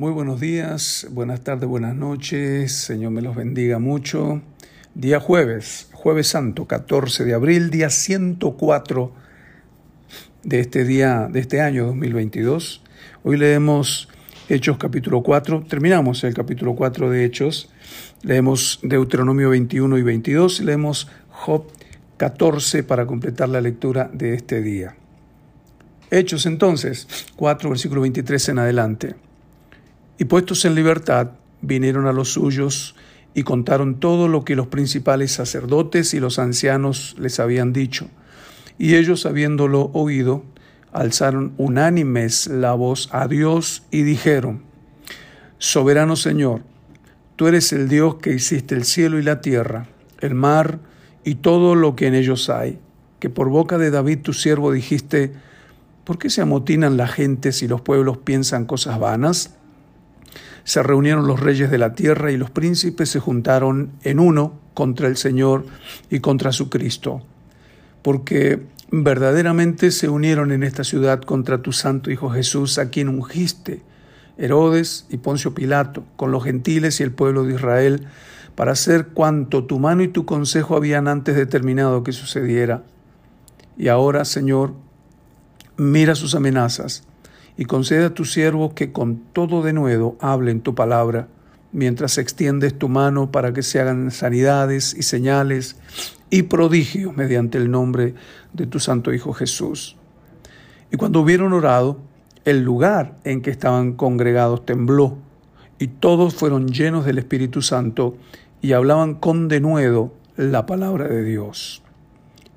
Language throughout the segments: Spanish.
Muy buenos días, buenas tardes, buenas noches, Señor me los bendiga mucho. Día jueves, jueves santo, 14 de abril, día 104 de este día, de este año 2022. Hoy leemos Hechos capítulo 4, terminamos el capítulo 4 de Hechos, leemos Deuteronomio 21 y 22 y leemos Job 14 para completar la lectura de este día. Hechos entonces, 4, versículo 23 en adelante. Y puestos en libertad, vinieron a los suyos y contaron todo lo que los principales sacerdotes y los ancianos les habían dicho. Y ellos, habiéndolo oído, alzaron unánimes la voz a Dios y dijeron, Soberano Señor, tú eres el Dios que hiciste el cielo y la tierra, el mar y todo lo que en ellos hay, que por boca de David tu siervo dijiste, ¿por qué se amotinan las gentes y los pueblos piensan cosas vanas? Se reunieron los reyes de la tierra y los príncipes se juntaron en uno contra el Señor y contra su Cristo, porque verdaderamente se unieron en esta ciudad contra tu santo Hijo Jesús, a quien ungiste, Herodes y Poncio Pilato, con los gentiles y el pueblo de Israel, para hacer cuanto tu mano y tu consejo habían antes determinado que sucediera. Y ahora, Señor, mira sus amenazas y concede a tu siervo que con todo denuedo hable en tu palabra, mientras extiendes tu mano para que se hagan sanidades y señales y prodigios mediante el nombre de tu Santo Hijo Jesús. Y cuando hubieron orado, el lugar en que estaban congregados tembló, y todos fueron llenos del Espíritu Santo y hablaban con denuedo la palabra de Dios.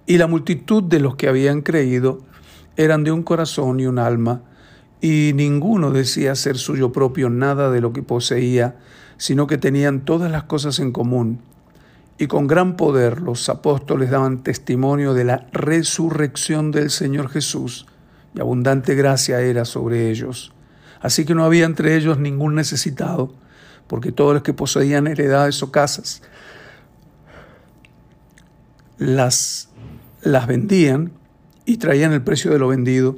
Y la multitud de los que habían creído eran de un corazón y un alma, y ninguno decía ser suyo propio nada de lo que poseía, sino que tenían todas las cosas en común. Y con gran poder los apóstoles daban testimonio de la resurrección del Señor Jesús, y abundante gracia era sobre ellos. Así que no había entre ellos ningún necesitado, porque todos los que poseían heredades o casas las, las vendían y traían el precio de lo vendido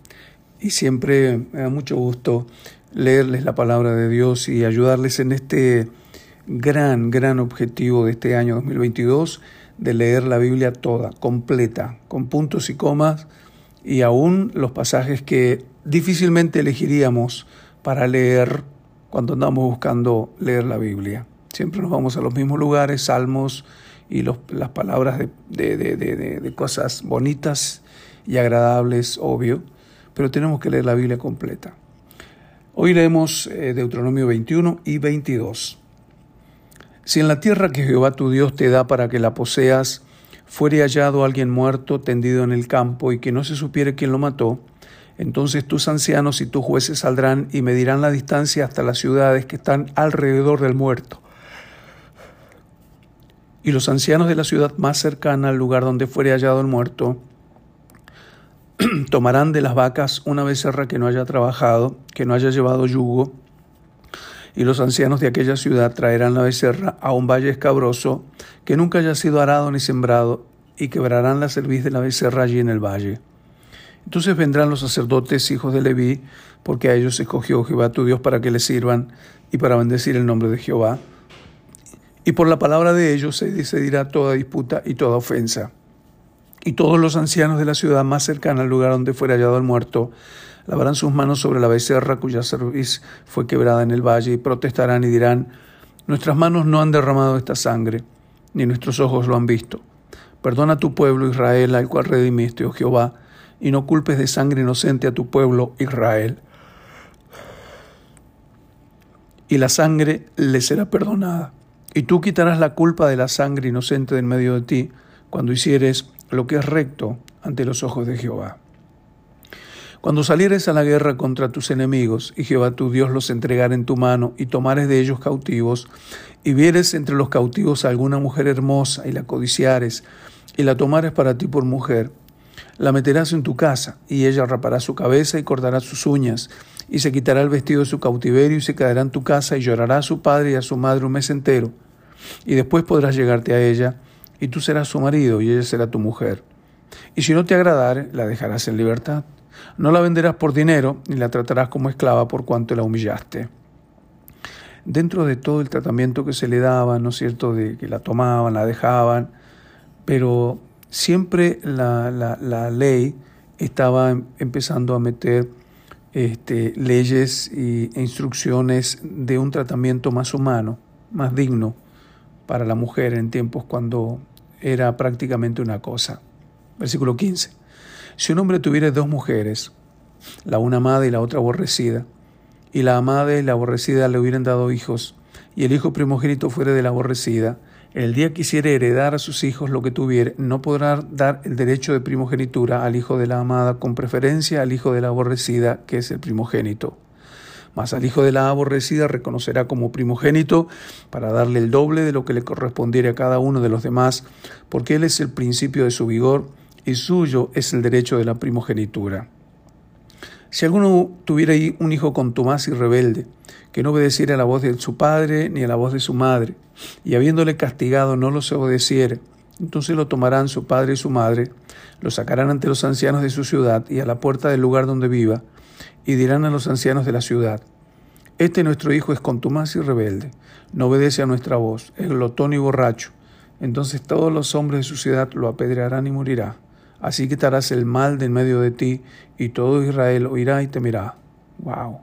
y siempre me da mucho gusto leerles la palabra de Dios y ayudarles en este gran, gran objetivo de este año 2022 de leer la Biblia toda, completa, con puntos y comas y aún los pasajes que difícilmente elegiríamos para leer cuando andamos buscando leer la Biblia. Siempre nos vamos a los mismos lugares, salmos y las palabras de, de cosas bonitas y agradables, obvio, pero tenemos que leer la Biblia completa. Hoy leemos eh, Deuteronomio 21 y 22. Si en la tierra que Jehová tu Dios te da para que la poseas, fuere hallado alguien muerto tendido en el campo y que no se supiere quién lo mató, entonces tus ancianos y tus jueces saldrán y medirán la distancia hasta las ciudades que están alrededor del muerto. Y los ancianos de la ciudad más cercana al lugar donde fuere hallado el muerto tomarán de las vacas una becerra que no haya trabajado, que no haya llevado yugo, y los ancianos de aquella ciudad traerán la becerra a un valle escabroso que nunca haya sido arado ni sembrado, y quebrarán la cerviz de la becerra allí en el valle. Entonces vendrán los sacerdotes, hijos de Leví, porque a ellos escogió Jehová tu Dios para que le sirvan y para bendecir el nombre de Jehová. Y por la palabra de ellos se decidirá toda disputa y toda ofensa. Y todos los ancianos de la ciudad más cercana al lugar donde fuera hallado el muerto lavarán sus manos sobre la becerra cuya cerviz fue quebrada en el valle y protestarán y dirán, nuestras manos no han derramado esta sangre, ni nuestros ojos lo han visto. Perdona a tu pueblo Israel, al cual redimiste, oh Jehová, y no culpes de sangre inocente a tu pueblo Israel. Y la sangre le será perdonada. Y tú quitarás la culpa de la sangre inocente de en medio de ti, cuando hicieres lo que es recto ante los ojos de Jehová. Cuando salieres a la guerra contra tus enemigos, y Jehová tu Dios los entregara en tu mano, y tomares de ellos cautivos, y vieres entre los cautivos a alguna mujer hermosa, y la codiciares, y la tomares para ti por mujer, la meterás en tu casa, y ella rapará su cabeza y cortará sus uñas, y se quitará el vestido de su cautiverio, y se quedará en tu casa, y llorará a su padre y a su madre un mes entero. Y después podrás llegarte a ella, y tú serás su marido, y ella será tu mujer. Y si no te agradare, la dejarás en libertad. No la venderás por dinero, ni la tratarás como esclava por cuanto la humillaste. Dentro de todo el tratamiento que se le daba, ¿no es cierto?, de que la tomaban, la dejaban, pero siempre la, la, ley estaba empezando a meter este, leyes e instrucciones de un tratamiento más humano, más digno para la mujer en tiempos cuando era prácticamente una cosa. Versículo 15. Si un hombre tuviera dos mujeres, la una amada y la otra aborrecida, y la amada y la aborrecida le hubieran dado hijos, y el hijo primogénito fuera de la aborrecida, el día quisiere heredar a sus hijos lo que tuviere, no podrá dar el derecho de primogenitura al hijo de la amada con preferencia al hijo de la aborrecida, que es el primogénito. Mas al hijo de la aborrecida reconocerá como primogénito para darle el doble de lo que le correspondiere a cada uno de los demás, porque él es el principio de su vigor y suyo es el derecho de la primogenitura. Si alguno tuviera ahí un hijo contumaz y rebelde, que no obedeciera a la voz de su padre ni a la voz de su madre, y habiéndole castigado no los obedeciere, entonces lo tomarán su padre y su madre, lo sacarán ante los ancianos de su ciudad y a la puerta del lugar donde viva, y dirán a los ancianos de la ciudad, Este nuestro hijo es contumaz y rebelde, no obedece a nuestra voz, es glotón y borracho. Entonces todos los hombres de su ciudad lo apedrearán y morirá. Así quitarás el mal de en medio de ti, y todo Israel oirá y temerá. ¡Wow!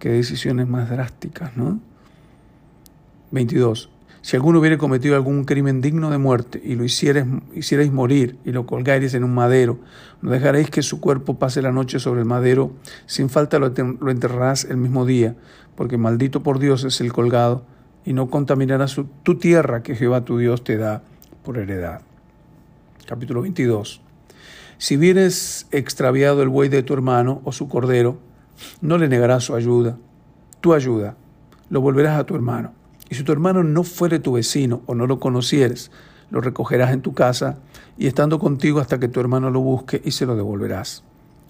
Qué decisiones más drásticas, ¿no? 22. Si alguno hubiere cometido algún crimen digno de muerte y lo hicierais, morir y lo colgáis en un madero, no dejaréis que su cuerpo pase la noche sobre el madero, sin falta lo, enterrarás el mismo día, porque maldito por Dios es el colgado, y no contaminarás tu tierra que Jehová tu Dios te da por heredad. Capítulo 22. Si vieres extraviado el buey de tu hermano o su cordero, no le negarás su ayuda, tu ayuda, lo volverás a tu hermano. Si tu hermano no fuere tu vecino o no lo conocieres, lo recogerás en tu casa y estando contigo hasta que tu hermano lo busque y se lo devolverás.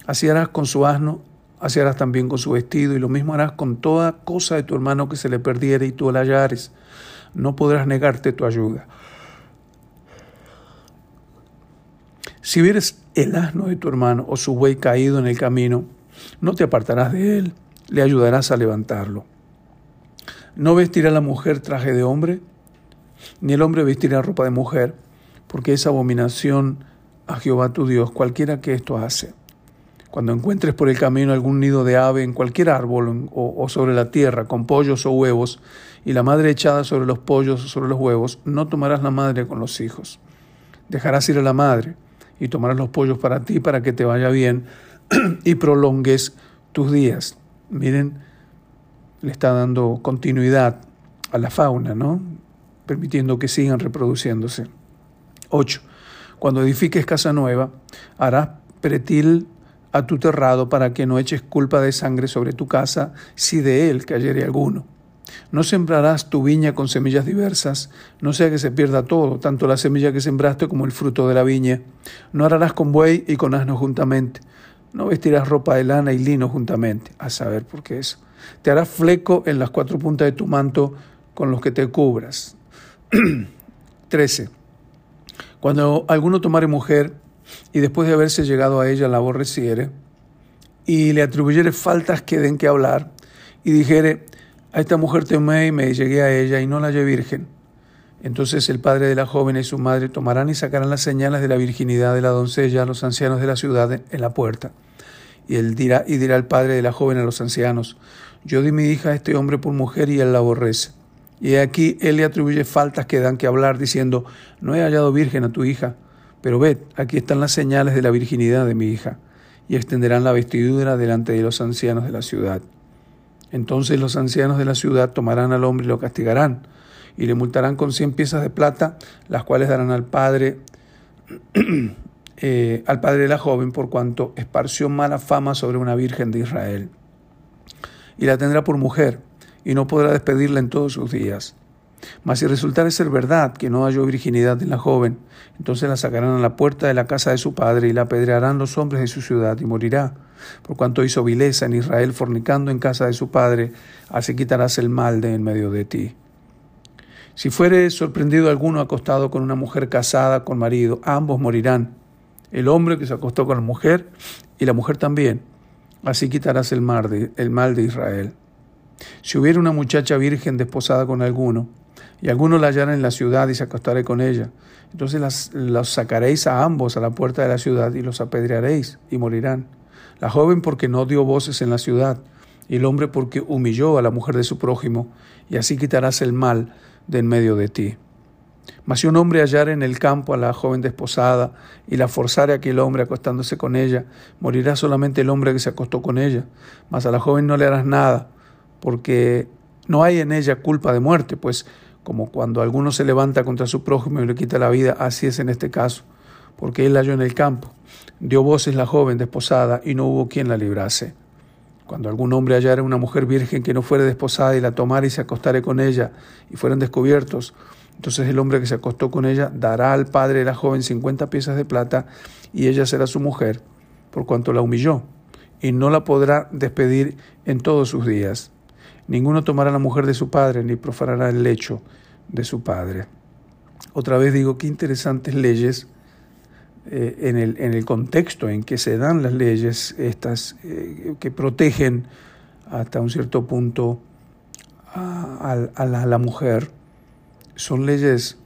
Así harás con su asno, así harás también con su vestido y lo mismo harás con toda cosa de tu hermano que se le perdiere y tú la hallares. No podrás negarte tu ayuda. Si vieres el asno de tu hermano o su buey caído en el camino, no te apartarás de él, le ayudarás a levantarlo. No vestirá la mujer traje de hombre, ni el hombre vestirá ropa de mujer, porque es abominación a Jehová tu Dios cualquiera que esto hace. Cuando encuentres por el camino algún nido de ave en cualquier árbol o, sobre la tierra con pollos o huevos, y la madre echada sobre los pollos o sobre los huevos, no tomarás la madre con los hijos. Dejarás ir a la madre y tomarás los pollos para ti para que te vaya bien y prolongues tus días. Miren, le está dando continuidad a la fauna, ¿no? Permitiendo que sigan reproduciéndose. 8. Cuando edifiques casa nueva, harás pretil a tu terrado para que no eches culpa de sangre sobre tu casa si de él cayere alguno. No sembrarás tu viña con semillas diversas, no sea que se pierda todo, tanto la semilla que sembraste como el fruto de la viña. No ararás con buey y con asno juntamente. No vestirás ropa de lana y lino juntamente, a saber por qué eso. Te harás fleco en las cuatro puntas de tu manto con los que te cubras. 13. Cuando alguno tomare mujer y después de haberse llegado a ella la aborreciere y le atribuyere faltas que den que hablar y dijere, a esta mujer temé y me llegué a ella y no la hallé virgen. Entonces el padre de la joven y su madre tomarán y sacarán las señales de la virginidad de la doncella a los ancianos de la ciudad en la puerta. Y él dirá, y dirá el padre de la joven a los ancianos, yo di mi hija a este hombre por mujer y él la aborrece. Y aquí él le atribuye faltas que dan que hablar, diciendo, no he hallado virgen a tu hija, pero ved, aquí están las señales de la virginidad de mi hija, y extenderán la vestidura delante de los ancianos de la ciudad. Entonces los ancianos de la ciudad tomarán al hombre y lo castigarán, y le multarán con cien piezas de plata, las cuales darán al padre eh, al padre de la joven por cuanto esparció mala fama sobre una virgen de Israel. Y la tendrá por mujer, y no podrá despedirla en todos sus días. Mas si resultare ser verdad que no halló virginidad en la joven, entonces la sacarán a la puerta de la casa de su padre y la apedrearán los hombres de su ciudad y morirá. Por cuanto hizo vileza en Israel fornicando en casa de su padre, así quitarás el mal de en medio de ti. Si fuere sorprendido alguno acostado con una mujer casada con marido, ambos morirán. El hombre que se acostó con la mujer y la mujer también. Así quitarás el mal de, Israel. Si hubiera una muchacha virgen desposada con alguno, y alguno la hallara en la ciudad y se acostaré con ella. Entonces las, los sacaréis a ambos a la puerta de la ciudad y los apedrearéis y morirán. La joven porque no dio voces en la ciudad, y el hombre porque humilló a la mujer de su prójimo, y así quitarás el mal de en medio de ti. Mas si un hombre hallara en el campo a la joven desposada y la forzare aquel hombre acostándose con ella, morirá solamente el hombre que se acostó con ella. Mas a la joven no le harás nada, porque no hay en ella culpa de muerte, pues como cuando alguno se levanta contra su prójimo y le quita la vida, así es en este caso, porque él la halló en el campo. Dio voces la joven desposada y no hubo quien la librase. Cuando algún hombre hallara una mujer virgen que no fuere desposada y la tomara y se acostare con ella y fueran descubiertos, entonces el hombre que se acostó con ella dará al padre de la joven cincuenta piezas de plata y ella será su mujer, por cuanto la humilló, y no la podrá despedir en todos sus días. Ninguno tomará la mujer de su padre ni profanará el lecho de su padre. Otra vez digo, qué interesantes leyes eh, en, el, en, el, contexto en que se dan las leyes, estas eh, que protegen hasta un cierto punto a, la mujer, son leyes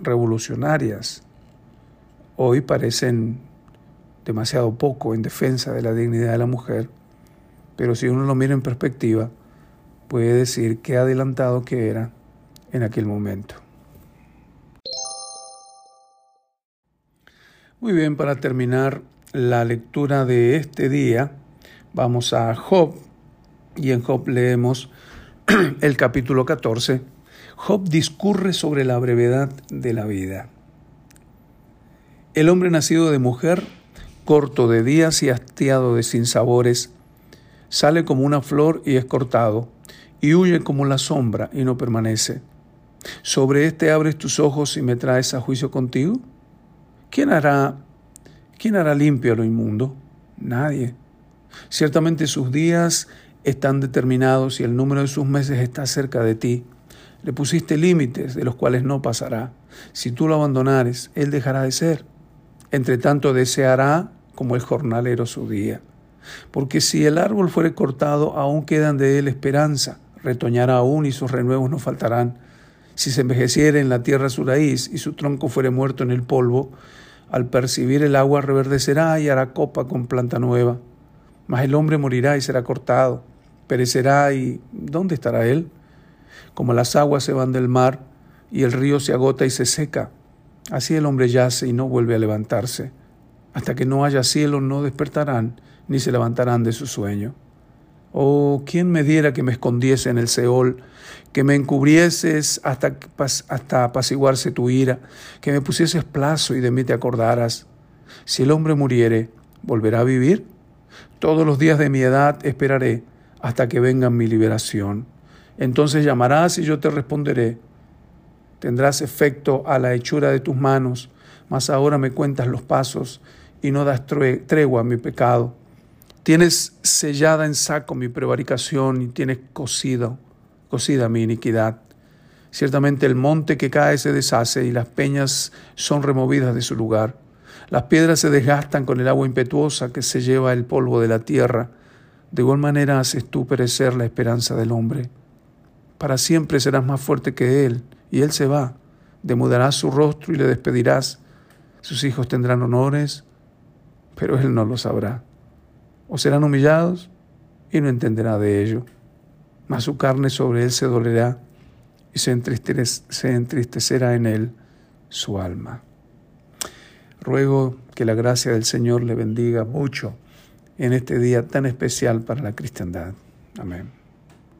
revolucionarias. Hoy parecen demasiado poco en defensa de la dignidad de la mujer, pero si uno lo mira en perspectiva, puede decir qué adelantado que era en aquel momento. Muy bien, para terminar la lectura de este día, vamos a Job y en Job leemos el capítulo 14. Job discurre sobre la brevedad de la vida. El hombre nacido de mujer, corto de días y hastiado de sinsabores, sale como una flor y es cortado y huye como la sombra y no permanece. ¿Sobre éste abres tus ojos y me traes a juicio contigo? ¿Quién hará, quién hará limpio lo inmundo? Nadie. Ciertamente sus días están determinados y el número de sus meses está cerca de ti. Le pusiste límites de los cuales no pasará. Si tú lo abandonares, él dejará de ser. Entre tanto deseará como el jornalero su día. Porque si el árbol fuere cortado, aún quedan de él esperanza retoñará aún y sus renuevos no faltarán. Si se envejeciere en la tierra su raíz y su tronco fuere muerto en el polvo, al percibir el agua reverdecerá y hará copa con planta nueva. Mas el hombre morirá y será cortado, perecerá y ¿dónde estará él? Como las aguas se van del mar y el río se agota y se seca, así el hombre yace y no vuelve a levantarse. Hasta que no haya cielo no despertarán ni se levantarán de su sueño. Oh, ¿quién me diera que me escondiese en el Seol, que me encubrieses hasta, hasta apaciguarse tu ira, que me pusieses plazo y de mí te acordaras? Si el hombre muriere, ¿volverá a vivir? Todos los días de mi edad esperaré hasta que venga mi liberación. Entonces llamarás y yo te responderé. Tendrás efecto a la hechura de tus manos, mas ahora me cuentas los pasos y no das tregua a mi pecado. Tienes sellada en saco mi prevaricación y tienes cosido, cosida mi iniquidad. Ciertamente el monte que cae se deshace y las peñas son removidas de su lugar. Las piedras se desgastan con el agua impetuosa que se lleva el polvo de la tierra. De igual manera haces tú perecer la esperanza del hombre. Para siempre serás más fuerte que él, y él se va. Demudarás su rostro y le despedirás. Sus hijos tendrán honores, pero él no lo sabrá o serán humillados y no entenderá de ello. Mas su carne sobre él se dolerá y se, entristecerá en él su alma. Ruego que la gracia del Señor le bendiga mucho en este día tan especial para la cristiandad. Amén.